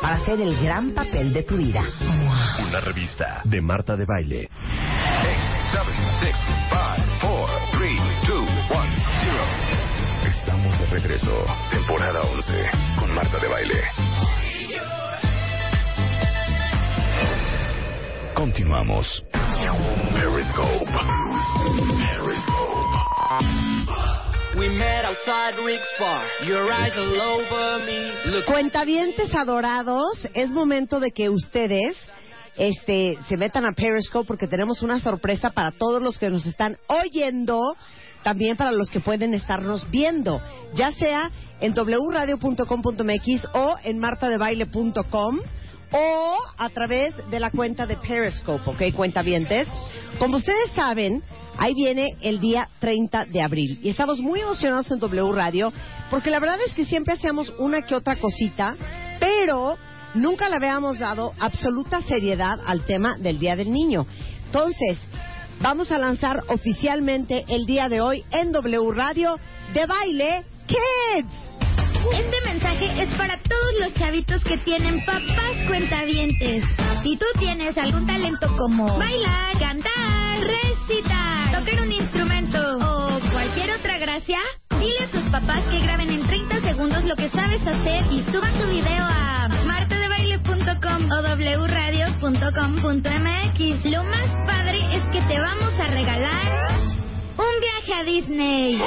para hacer el gran papel de tu vida. Una revista de Marta de Baile. 8, 7, 6, 5, 4, 3, 2, 1, 0. Estamos de regreso. Temporada 11 con Marta de Baile. Continuamos. Periscope. Periscope. We met outside Rick's Bar. Your eyes all over me. Look. Cuentavientes adorados, es momento de que ustedes este, se metan a Periscope porque tenemos una sorpresa para todos los que nos están oyendo, también para los que pueden estarnos viendo, ya sea en wradio.com.mx o en martadebaile.com o a través de la cuenta de Periscope, ¿ok? Cuentavientes. Como ustedes saben, ahí viene el día 30 de abril y estamos muy emocionados en W Radio porque la verdad es que siempre hacíamos una que otra cosita, pero nunca le habíamos dado absoluta seriedad al tema del Día del Niño. Entonces, vamos a lanzar oficialmente el día de hoy en W Radio de baile Kids. Este mensaje es para todos los chavitos que tienen papás cuentavientes. Si tú tienes algún talento como bailar, cantar, recitar, tocar un instrumento o cualquier otra gracia, dile a tus papás que graben en 30 segundos lo que sabes hacer y suban tu video a martadebaile.com o wradio.com.mx. Lo más padre es que te vamos a regalar un viaje a Disney.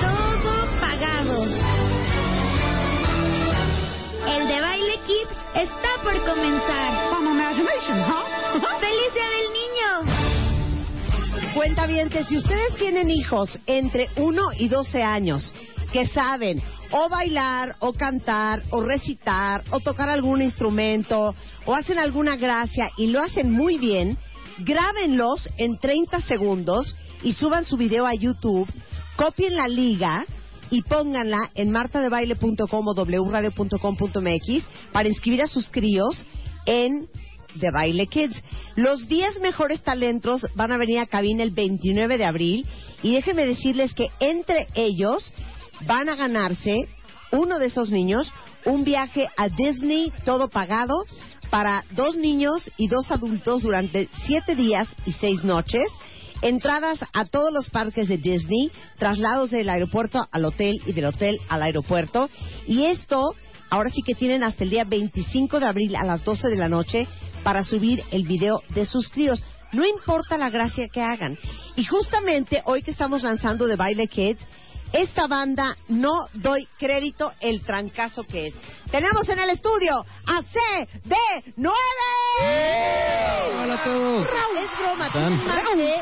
Todo pagado. El de Baile Kids está por comenzar. ¡Feliz Día del Niño! Cuentavientes, si ustedes tienen hijos entre 1 y 12 años que saben o bailar, o cantar, o recitar, o tocar algún instrumento, o hacen alguna gracia y lo hacen muy bien, grábenlos en 30 segundos y suban su video a YouTube, copien la liga y pónganla en martadebaile.com o wradio.com.mx para inscribir a sus críos en The Baile Kids. Los 10 mejores talentos van a venir a cabina el 29 de abril y déjenme decirles que entre ellos van a ganarse uno de esos niños un viaje a Disney todo pagado para dos niños y dos adultos durante siete días y seis noches, entradas a todos los parques de Disney, traslados del aeropuerto al hotel y del hotel al aeropuerto. Y esto, ahora sí que tienen hasta el día 25 de abril a las 12 de la noche para subir el video de sus críos. No importa la gracia que hagan. Y justamente hoy que estamos lanzando de Baile Kids, esta banda no doy crédito el trancazo que es. Tenemos en el estudio a CD9. Hola a todos. Raúl, es broma, más de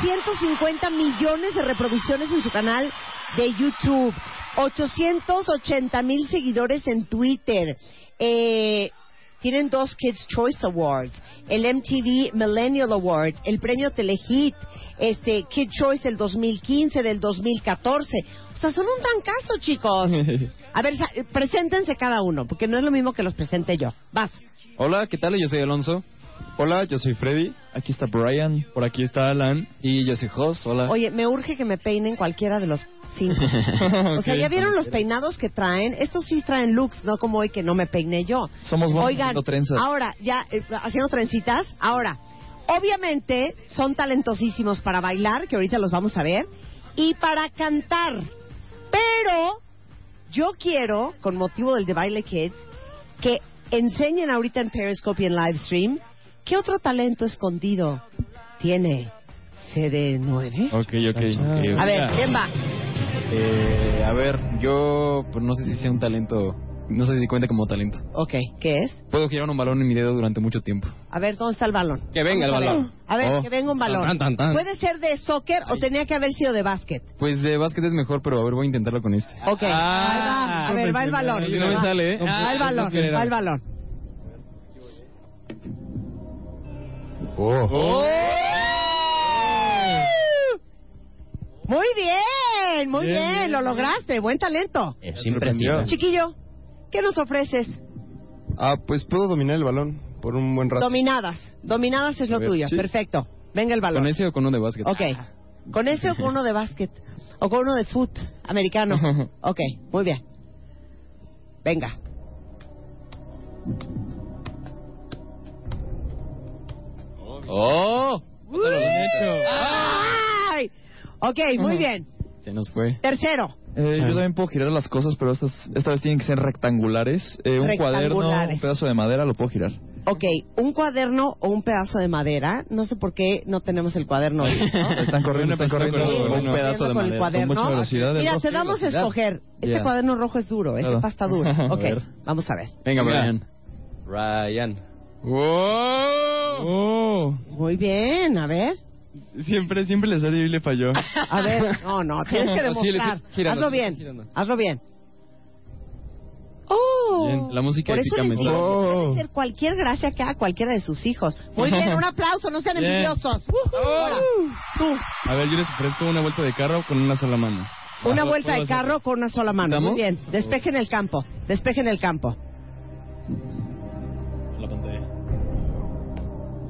150 millones de reproducciones en su canal de YouTube, 880 mil seguidores en Twitter. Eh, tienen dos Kids Choice Awards, el MTV Millennial Awards, el premio Telehit, este Kid Choice del 2015, del 2014. O sea, son un trancazo, chicos. A ver, preséntense cada uno, porque no es lo mismo que los presente yo. Vas. Hola, ¿qué tal? Yo soy Alonso. Hola, yo soy Freddy. Aquí está Brian. Por aquí está Alan. Y yo soy Jos. Hola. Oye, me urge que me peinen cualquiera de los cinco. O sea. ¿ya vieron los peinados que traen? Estos sí traen looks, no como hoy que no me peiné yo. Somos buenos Oigan, haciendo trenzas. ahora, ya, eh, haciendo trencitas, ahora, obviamente son talentosísimos para bailar, que ahorita los vamos a ver, y para cantar. Pero yo quiero, con motivo del de Baile Kids, que enseñen ahorita en Periscope y en Livestream qué otro talento escondido tiene CD9. Ok, ok. A ver, ¿quién va? Eh, a ver, yo pues no sé si sea un talento No sé si cuenta como talento. Ok, ¿qué es? Puedo girar un balón en mi dedo durante mucho tiempo. A ver, ¿dónde está el balón? Que venga Vamos el a ver. balón. A ver, Oh. que venga un balón. Tan, tan, tan. ¿Puede ser de soccer o tenía que haber sido de básquet? Pues de básquet es mejor, pero a ver, voy a intentarlo con este. Ok, ahí va. A ver, va el balón. Si no me Va- sale, ¿eh? Va el balón, va el balón. Oh. Muy bien, muy bien, lo lograste, buen talento. Es impresionante. Chiquillo, ¿qué nos ofreces? Ah, pues puedo dominar el balón por un buen rato. Dominadas, dominadas es lo ver, tuyo, sí. perfecto. Venga el balón. ¿Con ese o con uno de básquet? Ok, ¿con ese o con uno de básquet? ¿O con uno de foot americano? Ok, muy bien. Venga. ¡Oh! Ok, muy bien. Se nos fue. Tercero. Eh, yo también puedo girar las cosas, pero estas esta vez tienen que ser rectangulares. Eh, un cuaderno, Rectangulares. un pedazo de madera, lo puedo girar. Ok, un cuaderno o un pedazo de madera. No sé por qué no tenemos el cuaderno. hoy, ¿no? Están corriendo, están corriendo. Sí, un corriendo pedazo de con el madera, cuaderno. con mucha velocidad. Mira, te damos a escoger. Este Ya. cuaderno rojo es duro, este Claro. pasta duro. A Ok, ver. vamos a ver. Venga, Brian. Ryan. ¡Oh! Muy bien, a ver. Siempre, siempre le salió y le falló. A ver, no, no, tienes que Así, demostrar. gíralo, hazlo sí, bien, gíralo. hazlo bien. ¡Oh! Bien, la música Por eso épica les me digo sale. que puede ser cualquier gracia que haga cualquiera de sus hijos. Muy bien, un aplauso, no sean Bien. envidiosos. Ahora, tú, A ver, yo les ofrezco una vuelta de carro con una sola mano. una vuelta de carro con una sola mano. Muy ¿Estamos? bien, despejen el campo, despejen el campo.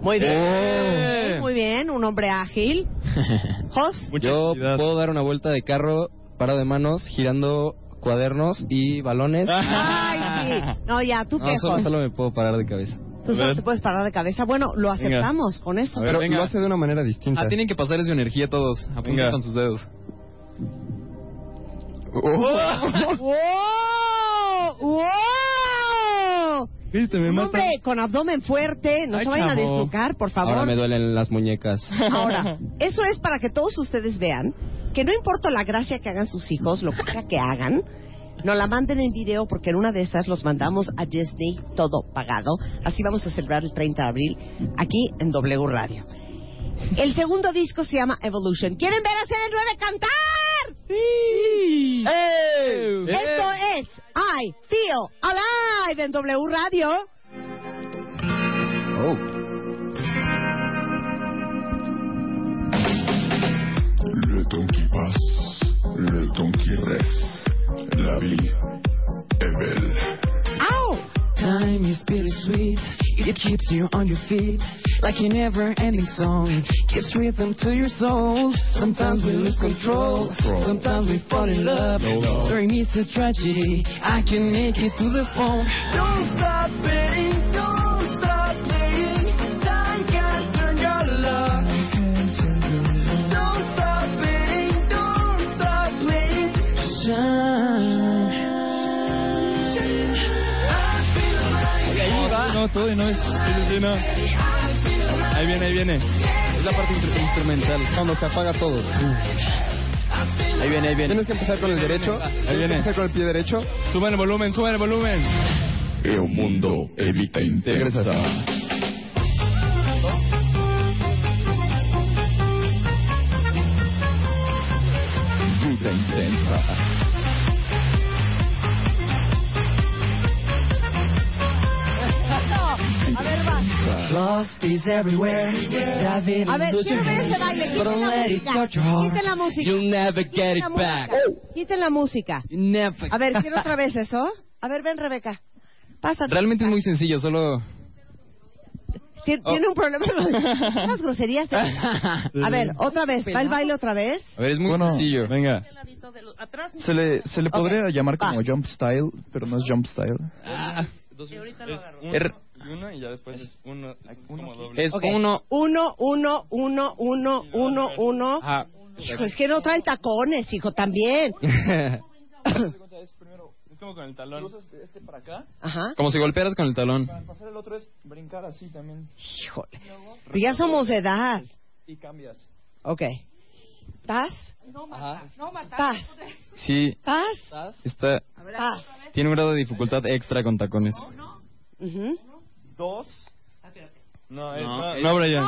Muy bien. ¡Eh! Muy bien, un hombre ágil. Jos, Yo actividad. puedo dar una vuelta de carro parado de manos, girando cuadernos y balones. Ay, sí. No, ya, tú No, qué, solo, Jos. solo me puedo parar de cabeza. Tú solo te puedes parar de cabeza. Bueno, lo aceptamos con eso. Ver, Pero venga. lo hace de una manera distinta. Ah, tienen que pasar esa energía todos. Apunten Venga. con sus dedos. ¡Wow! ¡Wow! ¿Viste? Me Un mata. hombre con abdomen fuerte, no Ay, se vayan a chavo. deslucar, por favor. Ahora me duelen las muñecas. Ahora, eso es para que todos ustedes vean que no importa la gracia que hagan sus hijos, lo que sea que hagan, nos la manden en video porque en una de esas los mandamos a Disney todo pagado. Así vamos a celebrar el 30 de abril aquí en W Radio. El segundo disco se llama Evolution. ¿Quieren ver a CN9 cantar? Esto es I Feel Alive en W Radio. Le temps qui passe, le temps qui reste, la vie est belle. ¡Au! Time is bittersweet. It keeps you on your feet like a never-ending song. Gives rhythm to your soul. Sometimes we lose control. Sometimes we fall in love. During it's a tragedy. I can make it to the phone. Don't stop betting. Todo y no es. sí, sí, no. Ahí viene, ahí viene. Es la parte instru- instrumental. Cuando se apaga todo. Ahí viene, ahí viene. Tienes que empezar con el derecho. Tienes que viene. empezar con el pie derecho. Suban el volumen, suban el volumen. E un mundo e vita intensa. Vita intensa. A ver, va. Lost is everywhere. A ver, quiero ver ese baile. But Quiten don't la let it música. touch your heart. Quiten la música. You'll never get it back. Quiten la música. Never. A ver, quiero otra vez eso. A ver, ven, Rebeca. Pásate. Realmente es muy sencillo, solo... Tien- Tiene un problema. Unas groserías. ¿eh? A ver, otra vez. ¿Va el baile otra vez? A ver, es muy Bueno, sencillo. venga. Se le, se le podría llamar como va. jump style, pero no es jump style. Er- y uno y ya después es uno, como doble. es Ok. uno... Uno, uno, uno, uno, uno, uno. Ah, Hijo, es que no traen tacones, hijo, también. Es como con el talón. este para acá. Ajá. como si golpearas con el talón. Para pasar el otro es brincar así también. Híjole. Pero ya somos de edad. Y cambias. Ok. ¿Taz? Ajá. ¿Taz? Sí, ¿Taz? está, tiene un grado de dificultad extra con tacones. Ujú. Dos. No, es, No, no, es- no, Brian.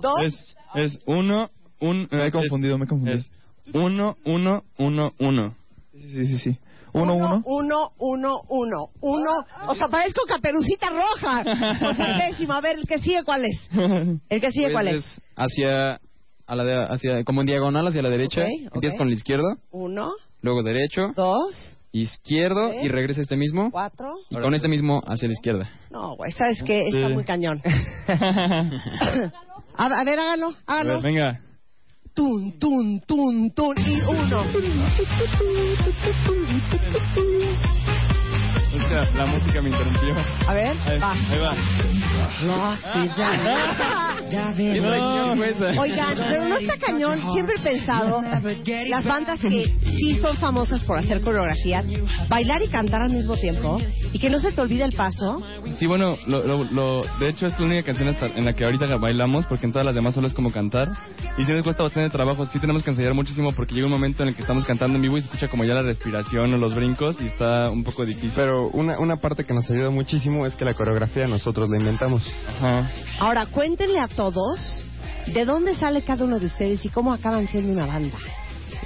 ¿Dos? Es, es uno, un... Me he confundido, me he confundido. Es uno, uno, uno, uno. Sí, sí, sí. Uno, uno. Uno, uno, uno. Uno. O sea, parezco caperucita roja. O sea, el décimo. A ver, el que sigue, ¿cuál es? ¿El que sigue, Pues cuál es? es hacia, a la de- hacia, como en diagonal hacia la derecha. Ok, ok. Empiezas con el izquierdo, Uno, luego derecho, dos, izquierdo Ok. y regresa este mismo. cuatro. Y con este mismo hacia la izquierda. No, güey, ¿sabes qué? Está muy cañón. A, a ver, hágalo, A hágalo. ver, venga. Tun, tun, tun, tun. Y uno. Sea, la música me interrumpió. A ver, Ahí, va. ahí va. ¿Qué traición fue esa? Oigan, pero no está cañón. Siempre he pensado, las bandas que sí son famosas por hacer coreografías, bailar y cantar al mismo tiempo, y que no se te olvide el paso. Sí, bueno, lo, lo, lo- de hecho es la única canción hasta- en la que ahorita bailamos, porque en todas las demás solo es como cantar. Y sí nos cuesta bastante trabajo, sí tenemos que ensayar muchísimo, porque llega un momento en el que estamos cantando en vivo y se escucha como ya la respiración o los brincos y está un poco difícil. Pero una, una parte que nos ayuda muchísimo es que la coreografía nosotros la inventamos. Ajá. Ahora, cuéntenle a todos de dónde sale cada uno de ustedes y cómo acaban siendo una banda.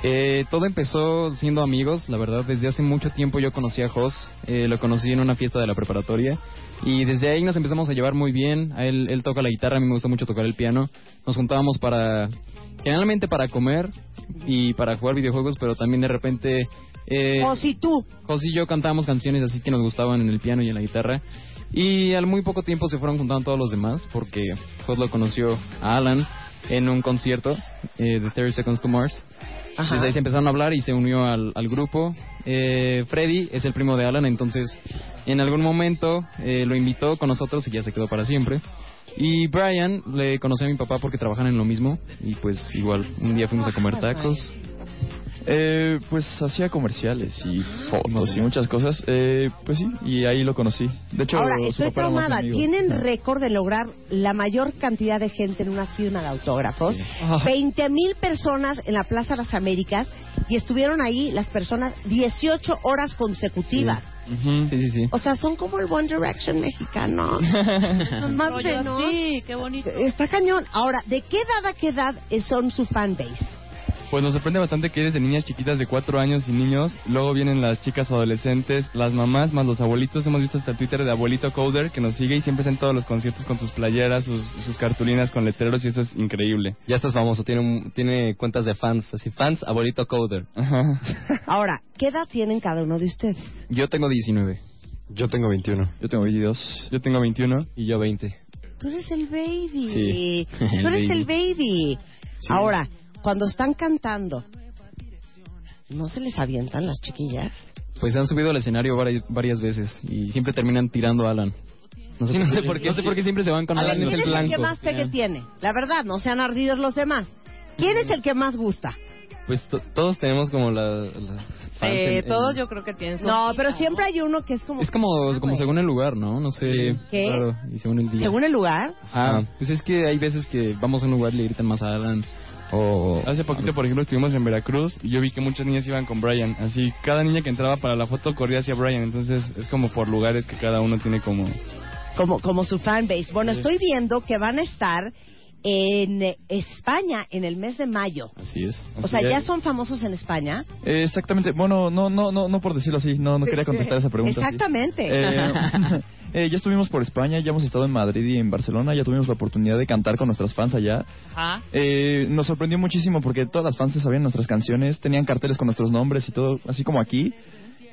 Eh, todo empezó siendo amigos, la verdad. Desde hace mucho tiempo yo conocí a Jos. eh, lo conocí en una fiesta de la preparatoria. Y desde ahí nos empezamos a llevar muy bien. A él, él toca la guitarra, a mí me gusta mucho tocar el piano. Nos juntábamos para, generalmente para comer y para jugar videojuegos, pero también de repente... Eh, o si tú. Jos y yo cantábamos canciones así que nos gustaban en el piano y en la guitarra. Y al muy poco tiempo se fueron juntando todos los demás, porque Jos lo conoció a Alan en un concierto eh, de 30 Seconds to Mars. Ajá. Desde ahí se empezaron a hablar y se unió al, al grupo. Eh, Freddy es el primo de Alan, entonces en algún momento eh, lo invitó con nosotros y ya se quedó para siempre. Y Brian le conocí a mi papá porque trabajan en lo mismo y pues igual un día fuimos a comer tacos. Eh, pues hacía comerciales y fotos y muchas cosas. Eh, pues sí, y ahí lo conocí. De hecho, Ahora, estoy traumada. Tienen récord de lograr la mayor cantidad de gente en una firma de autógrafos. Ah. 20 mil personas en la Plaza de las Américas y estuvieron ahí las personas 18 horas consecutivas. Sí, sí, sí. O sea, son como el One Direction mexicano. Son más menos. Sí, qué bonito. Está cañón. Ahora, ¿de qué edad a qué edad son su fanbase? Pues nos sorprende bastante que eres de niñas chiquitas de cuatro años y niños, luego vienen las chicas adolescentes, las mamás más los abuelitos, hemos visto hasta el Twitter de abuelito Coder que nos sigue y siempre está en todos los conciertos con sus playeras, sus, sus cartulinas con letreros y eso es increíble. Ya estás famoso, tiene, un- tiene cuentas de fans, así fans, abuelito coder. Ajá. Ahora, ¿qué edad tienen cada uno de ustedes? Yo tengo 19. Yo tengo 21. Yo tengo 22. Yo tengo 21. Y yo 20. Tú eres el baby. Sí, Tú eres el baby. Sí. Ahora, cuando están cantando, ¿no se les avientan las chiquillas? Pues se han subido al escenario varias, varias veces y siempre terminan tirando a Alan. No sé, Sí, por, no sé qué, por qué no sé por qué siempre se van con A ver, Alan. ¿quién es es el el que blanco. más pegue tiene? La verdad, no sean ardidos los demás. ¿Quién es el que más gusta? Pues to- todos tenemos como la... la fans Eh, en- en- todos yo creo que tienen su No, pero siempre hay uno que es como... Es como, Ah, como según el lugar, ¿no? No sé. ¿Qué? Claro, y según el día. Según el lugar. Ah, pues es que hay veces que vamos a un lugar y le gritan más a Alan. O. Hace poquito, por ejemplo, estuvimos en Veracruz y yo vi que muchas niñas iban con Brian. Así, cada niña que entraba para la foto corría hacia Brian. Entonces, es como por lugares que cada uno tiene como... como, como su fanbase. Bueno, Sí. estoy viendo que van a estar en España en el mes de mayo. Así es. O sea, ya es. son famosos en España. Eh, exactamente. Bueno, no, no, no, no por decirlo así. No, no quería contestar esa pregunta. Exactamente. Eh, eh, ya estuvimos por España, ya hemos estado en Madrid y en Barcelona, ya tuvimos la oportunidad de cantar con nuestras fans allá. Ajá. Eh, nos sorprendió muchísimo porque todas las fans se sabían nuestras canciones, tenían carteles con nuestros nombres y todo, así como aquí.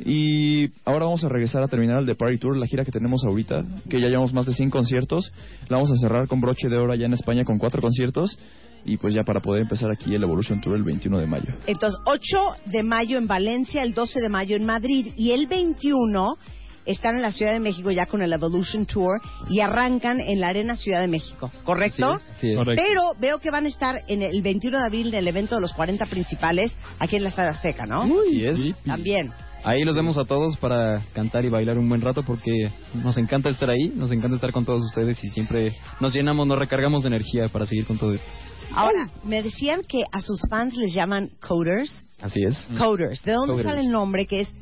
Y ahora vamos a regresar a terminar el The Party Tour, la gira que tenemos ahorita, que ya llevamos más de 100 conciertos. La vamos a cerrar con broche de oro allá en España con cuatro conciertos. Y pues ya para poder empezar aquí el Evolution Tour el 21 de mayo. Entonces, 8 de mayo en Valencia, el 12 de mayo en Madrid y el 21 están en la Ciudad de México ya con el Evolution Tour y arrancan en la Arena Ciudad de México, ¿correcto? Es, así es. Correcto. Pero veo que van a estar en el 21 de abril en el evento de los 40 principales aquí en la Estadio Azteca, ¿no? Así es. También. Ahí los vemos a todos para cantar y bailar un buen rato porque nos encanta estar ahí, nos encanta estar con todos ustedes y siempre nos llenamos, nos recargamos de energía para seguir con todo esto. Ahora, me decían que a sus fans les llaman coders. Así es. Coders. ¿De dónde Coders. sale el nombre? ¿Que es,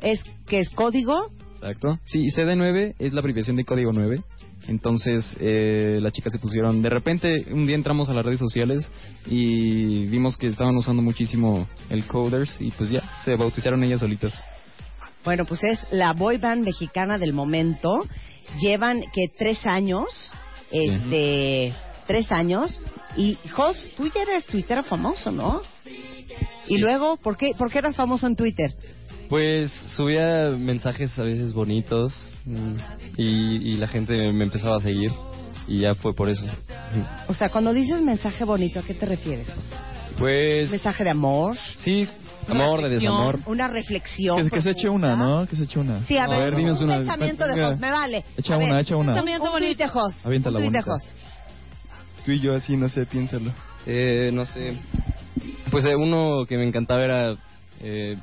es, que es código? Exacto. Sí, y CD9 es la abreviación de código 9. Entonces, eh, las chicas se pusieron. De repente, un día entramos a las redes sociales y vimos que estaban usando muchísimo el coders y pues ya, se bautizaron ellas solitas. Bueno, pues es la boy band mexicana del momento. Llevan que tres años, este, tres años. Y Jos, tú ya eres Twitter famoso, ¿no? Y luego, ¿por qué, ¿por qué eras famoso en Twitter? Pues subía mensajes a veces bonitos mm, y, y la gente me empezaba a seguir y ya fue por eso. O sea, cuando dices mensaje bonito, ¿a qué te refieres? Pues ¿Mensaje de amor? sí, amor, de desamor. Una reflexión. Que, que se eche una, ¿no? Que se eche una. Sí, a, A ver, ver, dinos un una. pensamiento de. Jos, me vale. Echa A una, ver, echa una. Un, tuit de Jos. Aviéntala bonita. Jos. Tú y yo así, no sé, piénsalo. Eh, no sé. Pues eh, uno que me encantaba era... eh,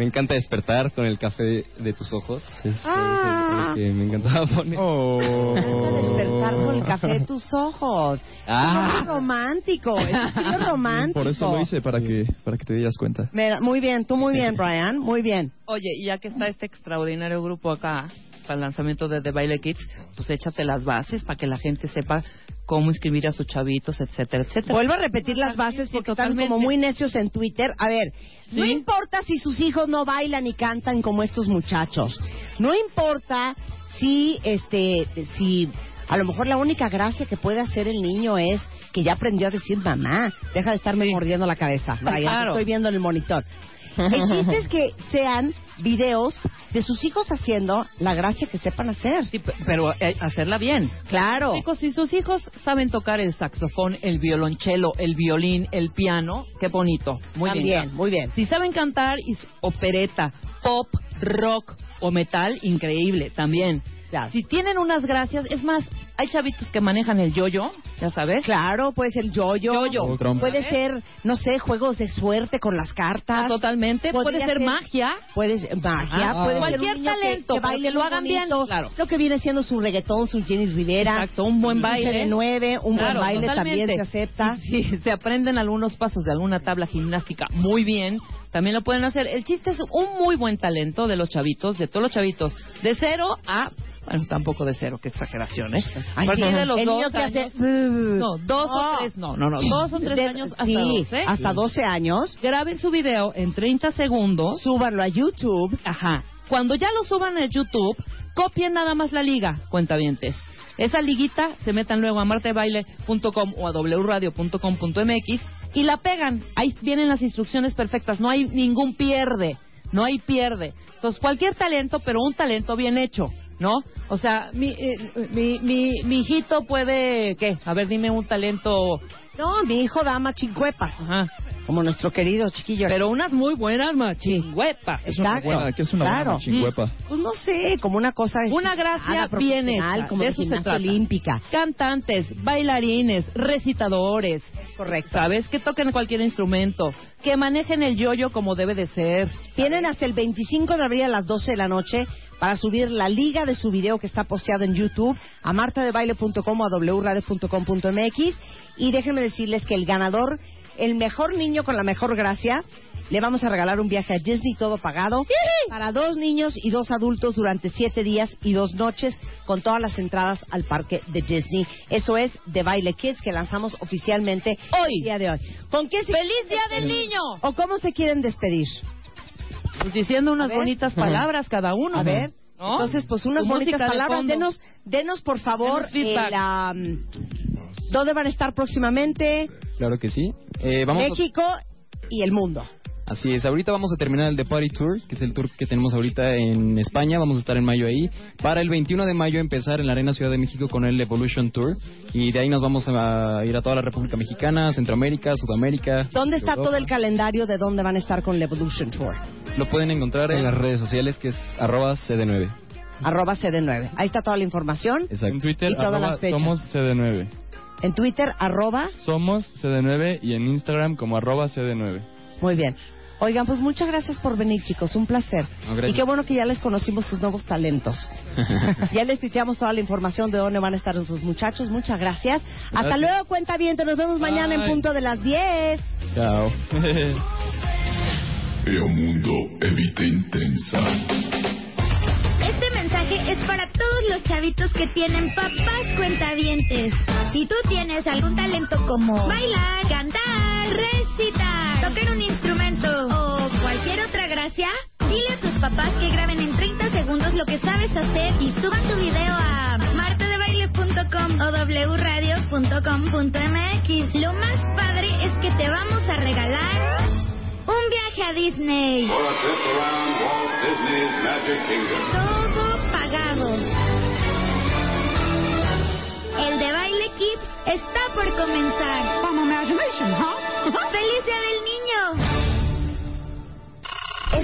me encanta despertar con el café de, de tus ojos. Es, es el- el que me encantaba poner. Oh. Despertar con el café de tus ojos. Ah. Es romántico, es estilo romántico. Por eso lo hice, para que, para que te dieras cuenta. Me da- muy bien, tú muy bien, Brian, muy bien. Oye, y ya que está este extraordinario grupo acá para el lanzamiento de The Baile Kids, pues échate las bases para que la gente sepa cómo inscribir a sus chavitos, etcétera, etcétera. Vuelvo a repetir las bases porque están como muy necios en Twitter. A ver, no Sí. importa si sus hijos no bailan y cantan como estos muchachos. No importa si, este, si a lo mejor la única gracia que puede hacer el niño es que ya aprendió a decir mamá. Deja de estarme mordiendo la cabeza. Claro. estoy viendo en el monitor. El chiste es que sean videos de sus hijos haciendo la gracia que sepan hacer. Sí, pe- pero eh, hacerla bien. Claro. Chicos, si sus hijos saben tocar el saxofón, el violonchelo, el violín, el piano, qué bonito. Muy También, bien. muy bien. Si saben cantar opereta, pop, rock o metal, increíble también. Si tienen unas gracias, es más, hay chavitos que manejan el yoyo, ya sabes. Claro, puede ser yoyo. Yoyo. Puede ser, no sé, juegos de suerte con las cartas. Ah, totalmente. Podría Puede ser magia. Puede ser magia. Ajá. puede Cualquier ser un niño que- talento, que, pero baile que lo hagan bien, claro. Lo que viene siendo su reggaetón, su Jenny Rivera. Exacto, un buen baile. Un 9 un Claro, buen baile totalmente. también se acepta. Si, si se aprenden algunos pasos de alguna tabla gimnástica muy bien, también lo pueden hacer. El chiste es un muy buen talento de los chavitos, de todos los chavitos, de cero a... Bueno, tampoco de cero, qué exageración, ¿eh? Ay, sí. de los El dos niño que hace- años... No, dos o tres, no, no, no, dos o tres De- años hasta sí, doce. hasta 12 años. Graben su video en 30 segundos. Súbanlo a YouTube. Ajá. Cuando ya lo suban a YouTube, copien nada más la liga, cuentavientes. Esa liguita se metan luego a martebaile.com o a wradio.com.mx y la pegan. Ahí vienen las instrucciones perfectas. No hay ningún pierde. No hay pierde. Entonces, cualquier talento, pero un talento bien hecho. ¿No? O sea, mi, eh, mi, mi, mi hijito puede, ¿qué? A ver, dime un talento. No, mi hijo da machincuepas. Ajá. Como nuestro querido chiquillo. Pero unas muy buenas machingüepas. Es una buena, ¿qué es una claro. buena chingüepa? Pues no sé, como una cosa... Una gracia bien hecha. Como de de eso se gimnasia trata. olímpica. Cantantes, bailarines, recitadores. Correcto. ¿Sabes? Que toquen cualquier instrumento. Que manejen el yoyo como debe de ser. Tienen hasta el 25 de abril a las 12 de la noche para subir la liga de su video que está posteado en YouTube a martadebaile.com o a wradio.com.mx y déjenme decirles que el ganador, el mejor niño con la mejor gracia, le vamos a regalar un viaje a Disney todo pagado para dos niños y dos adultos durante siete días y dos noches con todas las entradas al parque de Disney. Eso es The Baile Kids que lanzamos oficialmente hoy, el día de hoy. ¿Con qué se ¡Feliz Día del Niño! ¿O cómo se quieren despedir? Pues diciendo unas A ver. bonitas palabras cada uno. A ver. ¿no? Entonces, pues unas bonitas de palabras. Denos, denos por favor, Denos feedback. el, am, ¿dónde van a estar próximamente? Claro que sí. Eh, vamos a- México y el mundo. Así es, ahorita vamos a terminar el The Party Tour, que es el tour que tenemos ahorita en España, vamos a estar en mayo ahí. Para el 21 de mayo empezar en la Arena Ciudad de México con el Evolution Tour y de ahí nos vamos a ir a toda la República Mexicana, Centroamérica, Sudamérica. ¿Dónde está Europa. todo el calendario de dónde van a estar con el Evolution Tour? Lo pueden encontrar En las redes sociales que es arroba CD9. Arroba CD9. Ahí está toda la información. En Twitter, Y todas arroba las fechas. somos CD9. En Twitter, arroba. Somos CD9 y en Instagram como arroba CD9. Muy bien. Oigan, pues muchas gracias por venir, chicos. Un placer. No, y qué bueno que ya les conocimos sus nuevos talentos. ya les tuiteamos toda la información de dónde van a estar sus muchachos. Muchas gracias. Hasta luego, cuenta bien. Nos vemos mañana en punto de las 10. Chao. E o e vita intensa. Este mensaje es para todos los chavitos que tienen papás cuentavientes. Si tú tienes algún talento como bailar, cantar, recitar, tocar un instrumento o cualquier otra gracia, dile a tus papás que graben en 30 segundos lo que sabes hacer y suban tu video a martadebaile.com o wradio.com.mx. Lo más padre es que te vamos a regalar un viaje a Disney. Todo pagado. El de Baile Kids está por comenzar. ¡Feliz